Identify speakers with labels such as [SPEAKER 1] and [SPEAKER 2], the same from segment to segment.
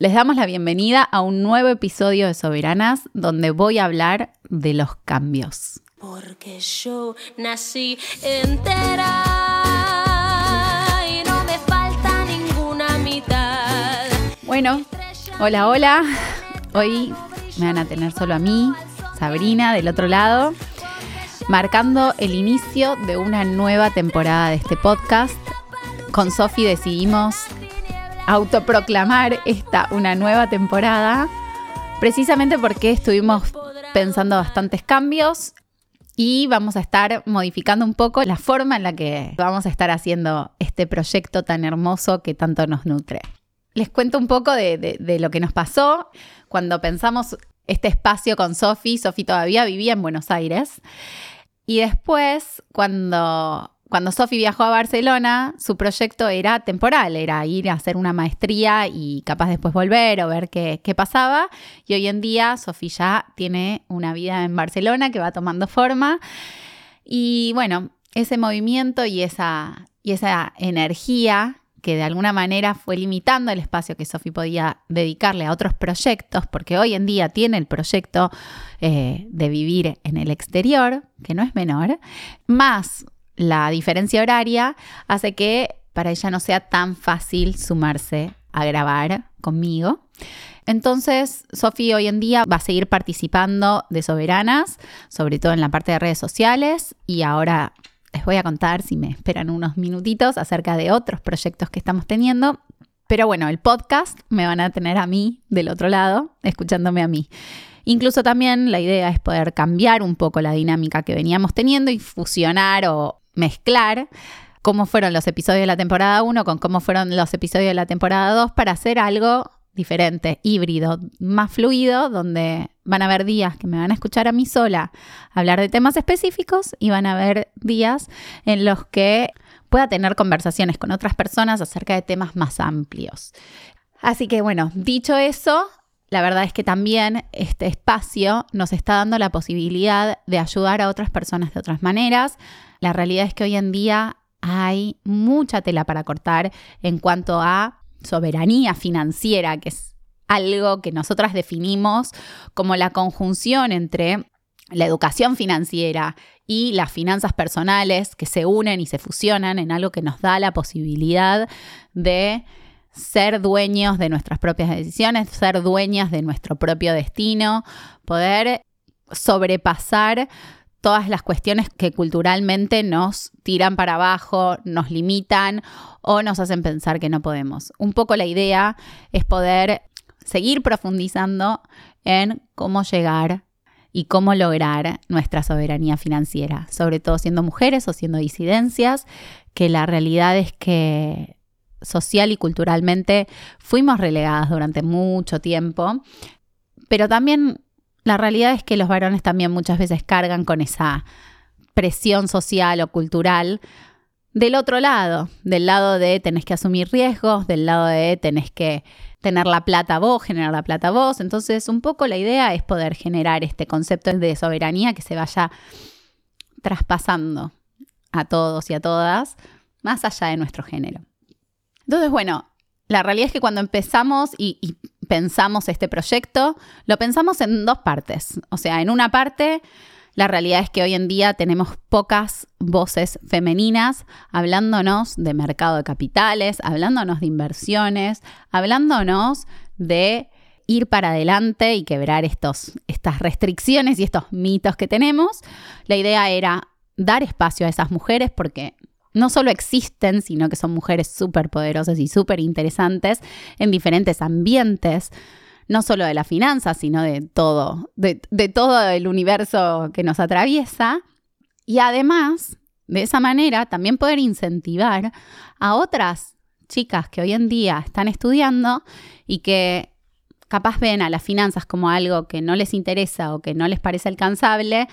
[SPEAKER 1] Les damos la bienvenida a un nuevo episodio de Soberanas donde voy a hablar de los cambios.
[SPEAKER 2] Porque yo nací entera y no me falta ninguna mitad.
[SPEAKER 1] Bueno, hola, hola. Hoy me van a tener solo a mí, Sabrina, del otro lado, marcando el inicio de una nueva temporada de este podcast. Con Sofi decidimos autoproclamar esta una nueva temporada, precisamente porque estuvimos pensando bastantes cambios y vamos a estar modificando un poco la forma en la que vamos a estar haciendo este proyecto tan hermoso que tanto nos nutre. Les cuento un poco de, de- de lo que nos pasó cuando pensamos este espacio con Sofi. Sofi todavía vivía en Buenos Aires. Y después, cuando, cuando Sofi viajó a Barcelona, su proyecto era temporal, era ir a hacer una maestría y capaz después volver o ver qué, qué pasaba. Y hoy en día Sofi ya tiene una vida en Barcelona que va tomando forma. Y bueno, ese movimiento y esa, y esa energía que de alguna manera fue limitando el espacio que Sofi podía dedicarle a otros proyectos, porque hoy en día tiene el proyecto eh, de vivir en el exterior, que no es menor, más la diferencia horaria hace que para ella no sea tan fácil sumarse a grabar conmigo. Entonces, Sofi hoy en día va a seguir participando de Soberanas, sobre todo en la parte de redes sociales, y ahora les voy a contar, si me esperan unos minutitos, acerca de otros proyectos que estamos teniendo. Pero bueno, el podcast me van a tener a mí del otro lado, escuchándome a mí. Incluso también la idea es poder cambiar un poco la dinámica que veníamos teniendo y fusionar o mezclar cómo fueron los episodios de la temporada 1 con cómo fueron los episodios de la temporada 2 para hacer algo diferente, híbrido, más fluido, donde van a haber días que me van a escuchar a mí sola hablar de temas específicos y van a haber días en los que pueda tener conversaciones con otras personas acerca de temas más amplios. Así que bueno, dicho eso, la verdad es que también este espacio nos está dando la posibilidad de ayudar a otras personas de otras maneras. La realidad es que hoy en día hay mucha tela para cortar en cuanto a soberanía financiera, que es algo que nosotras definimos como la conjunción entre la educación financiera y las finanzas personales que se unen y se fusionan en algo que nos da la posibilidad de ser dueños de nuestras propias decisiones, ser dueñas de nuestro propio destino, poder sobrepasar todas las cuestiones que culturalmente nos tiran para abajo, nos limitan o nos hacen pensar que no podemos. Un poco la idea es poder seguir profundizando en cómo llegar y cómo lograr nuestra soberanía financiera, sobre todo siendo mujeres o siendo disidencias, que la realidad es que social y culturalmente fuimos relegadas durante mucho tiempo, pero también la realidad es que los varones también muchas veces cargan con esa presión social o cultural del otro lado, del lado de tenés que asumir riesgos, del lado de tenés que tener la plata vos, generar la plata vos. Entonces, un poco la idea es poder generar este concepto de soberanía que se vaya traspasando a todos y a todas, más allá de nuestro género. Entonces, bueno, la realidad es que cuando empezamos y, pensamos este proyecto, lo pensamos en dos partes. O sea, en una parte, la realidad es que hoy en día tenemos pocas voces femeninas hablándonos de mercado de capitales, hablándonos de inversiones, hablándonos de ir para adelante y quebrar estos, estas restricciones y estos mitos que tenemos. La idea era dar espacio a esas mujeres porque no solo existen, sino que son mujeres súper poderosas y súper interesantes en diferentes ambientes, no solo de la finanza, sino de todo, de, de todo el universo que nos atraviesa. Y además, de esa manera, también poder incentivar a otras chicas que hoy en día están estudiando y que capaz ven a las finanzas como algo que no les interesa o que no les parece alcanzable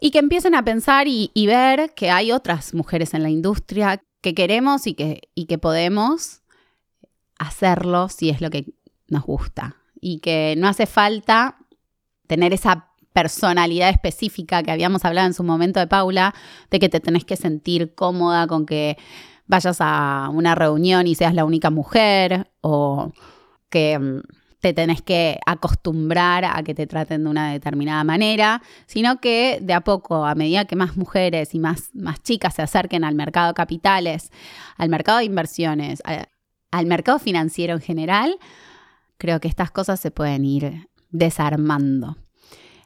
[SPEAKER 1] y que empiecen a pensar y, ver que hay otras mujeres en la industria que queremos y que, y que podemos hacerlo si es lo que nos gusta. Y que no hace falta tener esa personalidad específica que habíamos hablado en su momento de Paula, de que te tenés que sentir cómoda con que vayas a una reunión y seas la única mujer o que mm, te tenés que acostumbrar a que te traten de una determinada manera, sino que de a poco, a medida que más mujeres y más, más chicas se acerquen al mercado de capitales, al mercado de inversiones, al mercado financiero en general, creo que estas cosas se pueden ir desarmando.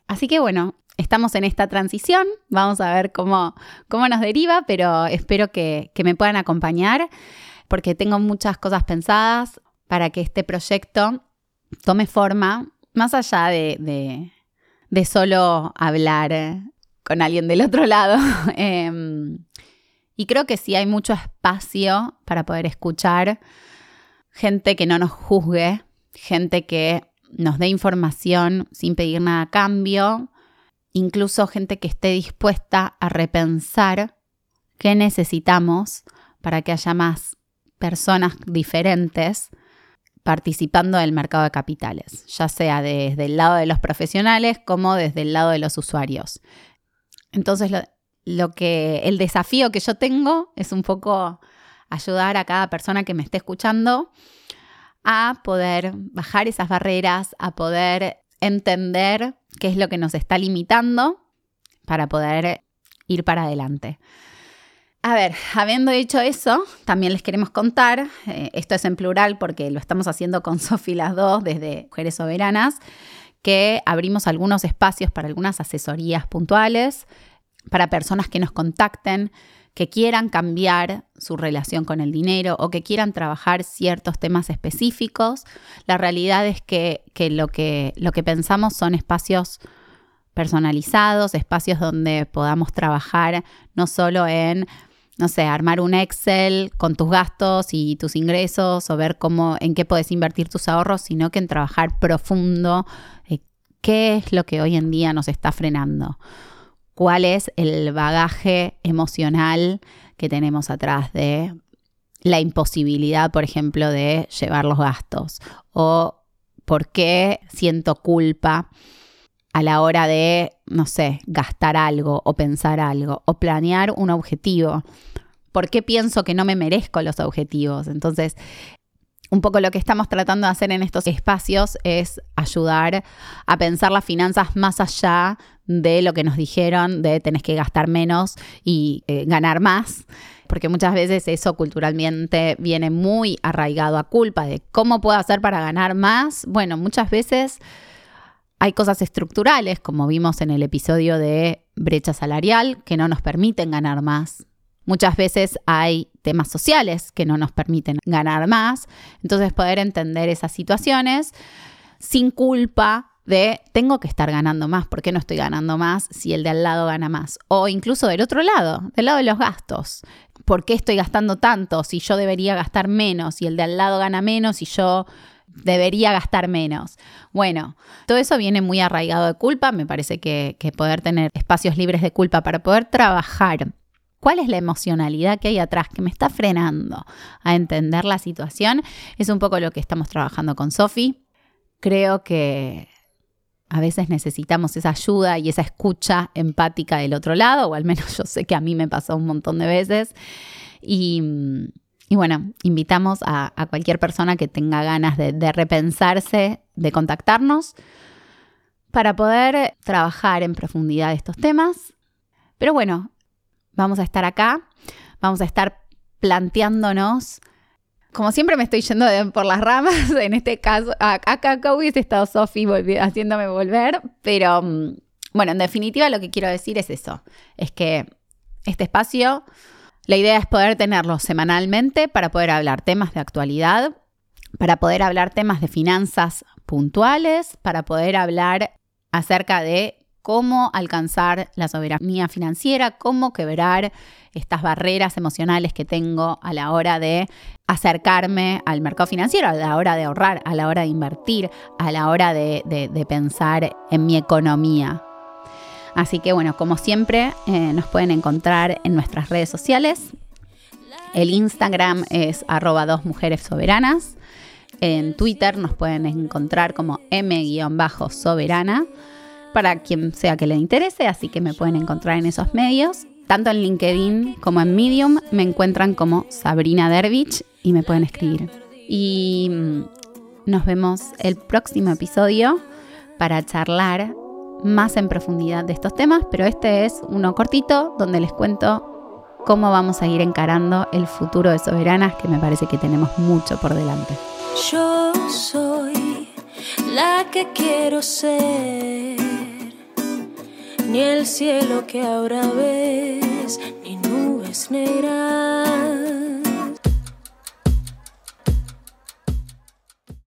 [SPEAKER 1] Así que bueno, estamos en esta transición, vamos a ver cómo, cómo nos deriva, pero espero que, que me puedan acompañar porque tengo muchas cosas pensadas para que este proyecto tome forma, más allá de, de, solo hablar con alguien del otro lado. Em, y creo que sí hay mucho espacio para poder escuchar gente que no nos juzgue, gente que nos dé información sin pedir nada a cambio, incluso gente que esté dispuesta a repensar qué necesitamos para que haya más personas diferentes participando del mercado de capitales, ya sea desde el lado de los profesionales como desde el lado de los usuarios. Entonces, lo, que el desafío que yo tengo es un poco ayudar a cada persona que me esté escuchando a poder bajar esas barreras, a poder entender qué es lo que nos está limitando para poder ir para adelante. A ver, habiendo dicho eso, también les queremos contar, eh, esto es en plural porque lo estamos haciendo con Sofi las dos desde Mujeres Soberanas, que abrimos algunos espacios para algunas asesorías puntuales, para personas que nos contacten, que quieran cambiar su relación con el dinero o que quieran trabajar ciertos temas específicos. La realidad es que, lo, que lo que pensamos son espacios personalizados, espacios donde podamos trabajar no solo en no sé, armar un Excel con tus gastos y tus ingresos o ver cómo, en qué puedes invertir tus ahorros, sino que en trabajar profundo eh, qué es lo que hoy en día nos está frenando, cuál es el bagaje emocional que tenemos atrás de la imposibilidad, por ejemplo, de llevar los gastos o por qué siento culpa a la hora de, no sé, gastar algo o pensar algo o planear un objetivo. ¿Por qué pienso que no me merezco los objetivos? Entonces, un poco lo que estamos tratando de hacer en estos espacios es ayudar a pensar las finanzas más allá de lo que nos dijeron de tenés que gastar menos y eh, ganar más, porque muchas veces eso culturalmente viene muy arraigado a culpa de cómo puedo hacer para ganar más. Bueno, muchas veces hay cosas estructurales, como vimos en el episodio de brecha salarial, que no nos permiten ganar más. Muchas veces hay temas sociales que no nos permiten ganar más. Entonces poder entender esas situaciones sin culpa de tengo que estar ganando más, ¿por qué no estoy ganando más si el de al lado gana más? O incluso del otro lado, del lado de los gastos. ¿Por qué estoy gastando tanto si yo debería gastar menos y el de al lado gana menos y yo debería gastar menos. Bueno, todo eso viene muy arraigado de culpa. Me parece que, poder tener espacios libres de culpa para poder trabajar cuál es la emocionalidad que hay atrás que me está frenando a entender la situación, es un poco lo que estamos trabajando con Sofi. Creo que a veces necesitamos esa ayuda y esa escucha empática del otro lado, o al menos yo sé que a mí me pasó un montón de veces. Y y bueno, invitamos a, cualquier persona que tenga ganas de, repensarse, de contactarnos para poder trabajar en profundidad estos temas. Pero bueno, vamos a estar acá, vamos a estar planteándonos, como siempre me estoy yendo por las ramas, en este caso, acá, acá hubiese estado Sofi haciéndome volver, pero mm, bueno, en definitiva lo que quiero decir es eso, es que este espacio la idea es poder tenerlo semanalmente para poder hablar temas de actualidad, para poder hablar temas de finanzas puntuales, para poder hablar acerca de cómo alcanzar la soberanía financiera, cómo quebrar estas barreras emocionales que tengo a la hora de acercarme al mercado financiero, a la hora de ahorrar, a la hora de invertir, a la hora de, pensar en mi economía. Así que bueno, como siempre, eh, nos pueden encontrar en nuestras redes sociales. El Instagram es arroba dos mujeres soberanas. En Twitter nos pueden encontrar como m-soberana para quien sea que le interese, así que me pueden encontrar en esos medios. Tanto en LinkedIn como en Medium me encuentran como Sabrina Dervich y me pueden escribir. Y mm, nos vemos el próximo episodio para charlar más en profundidad de estos temas, pero este es uno cortito donde les cuento cómo vamos a ir encarando el futuro de Soberanas, que me parece que tenemos mucho por delante.
[SPEAKER 2] Yo soy la que quiero ser, ni el cielo que ahora ves, ni nubes negras